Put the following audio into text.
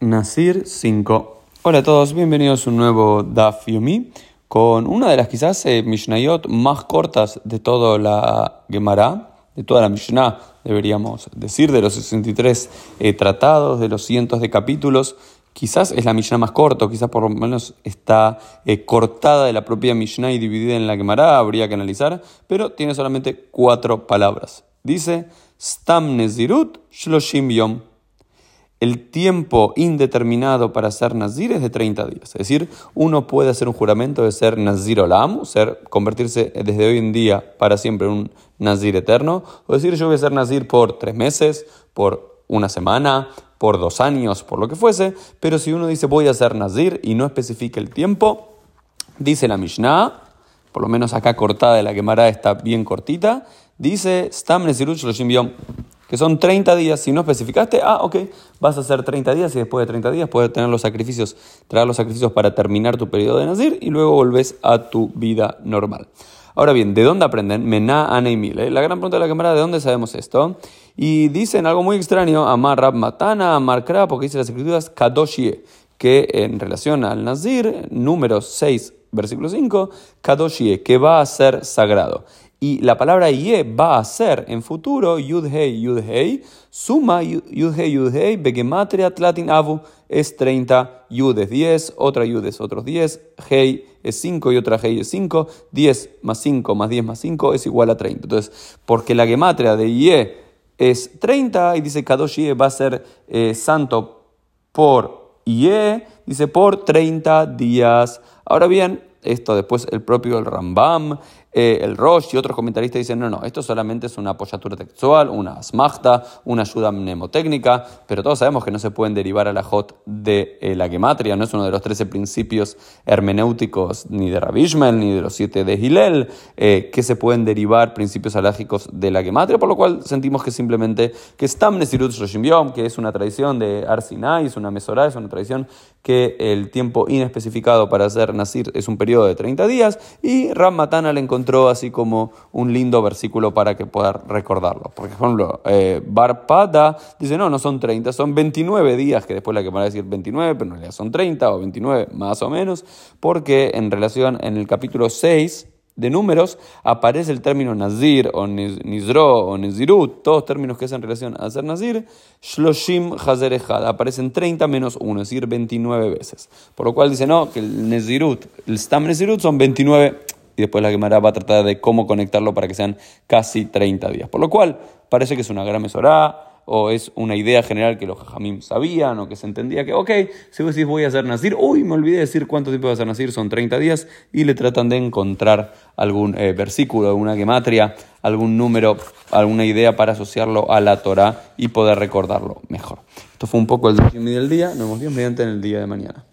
Nasir 5. Hola a todos, bienvenidos a un nuevo Daf Yomi con una de las quizás eh, Mishnayot más cortas de toda la Gemara, de toda la Mishnah, deberíamos decir, de los 63 eh, tratados, de los cientos de capítulos. Quizás es la Mishnah más corta, quizás por lo menos está eh, cortada de la propia Mishnah y dividida en la Gemara, habría que analizar, pero tiene solamente cuatro palabras. Dice, Stam Nezirut Shloshim Yom el tiempo indeterminado para ser nazir es de 30 días. Es decir, uno puede hacer un juramento de ser nazir olam, ser, convertirse desde hoy en día para siempre en un nazir eterno, o decir yo voy a ser nazir por tres meses, por una semana, por dos años, por lo que fuese, pero si uno dice voy a ser nazir y no especifica el tiempo, dice la Mishnah, por lo menos acá cortada de la quemará está bien cortita, dice Stam que son 30 días. Si no especificaste, ah, ok, vas a hacer 30 días y después de 30 días puedes tener los sacrificios, traer los sacrificios para terminar tu periodo de Nazir y luego volvés a tu vida normal. Ahora bien, ¿de dónde aprenden? Mená, Ana y Mile. La gran pregunta de la cámara, ¿de dónde sabemos esto? Y dicen algo muy extraño, Amar Rab Matana, Amar Kra, porque dice las escrituras Kadoshie, que en relación al Nazir, número 6, versículo 5, Kadoshie, que va a ser sagrado. Y la palabra ye va a ser en futuro yud hei yud hei, suma yud hei yud hei, begematria tlatin avu es 30, yud es 10, otra yud es otros 10, hei es 5 y otra hei es 5, 10 más 5 más 10 más 5 es igual a 30. Entonces, porque la gematria de ye es 30 y dice Kadosh ye va a ser eh, santo por ye, dice por 30 días. Ahora bien, esto después el propio Rambam, eh, el Rosh y otros comentaristas dicen, no, no, esto solamente es una apoyatura textual, una asmachta, una ayuda mnemotécnica, pero todos sabemos que no se pueden derivar a la Jot de eh, la gematria, no es uno de los 13 principios hermenéuticos ni de Rabishmel ni de los siete de Hillel, eh, que se pueden derivar principios alágicos de la gematria, por lo cual sentimos que simplemente que Stam Nesirut que es una tradición de Arsinai, es una mesorá, es una tradición que el tiempo inespecificado para hacer Nasir es un periodo de 30 días, y Ram Matana le encontró así como un lindo versículo para que pueda recordarlo. Por ejemplo, eh, Barpada dice, no, no son 30, son 29 días, que después la que van a decir 29, pero en realidad son 30 o 29 más o menos, porque en relación en el capítulo 6, de números aparece el término nazir o nizro o nezirut, todos términos que hacen relación a ser nazir, shloshim hazer echad, aparecen 30 menos 1, es decir, 29 veces. Por lo cual dice, no, que el nezirut, el stam nezirut son 29 y después la Gemara va a tratar de cómo conectarlo para que sean casi 30 días. Por lo cual parece que es una gran mesorá, o es una idea general que los jajamim sabían, o que se entendía que, ok, si vos voy a hacer nacir, uy, me olvidé de decir cuánto tiempo va a hacer nacir, son 30 días, y le tratan de encontrar algún eh, versículo, alguna gematria, algún número, alguna idea para asociarlo a la Torah y poder recordarlo mejor. Esto fue un poco el del día, nos vemos bien mediante en el día de mañana.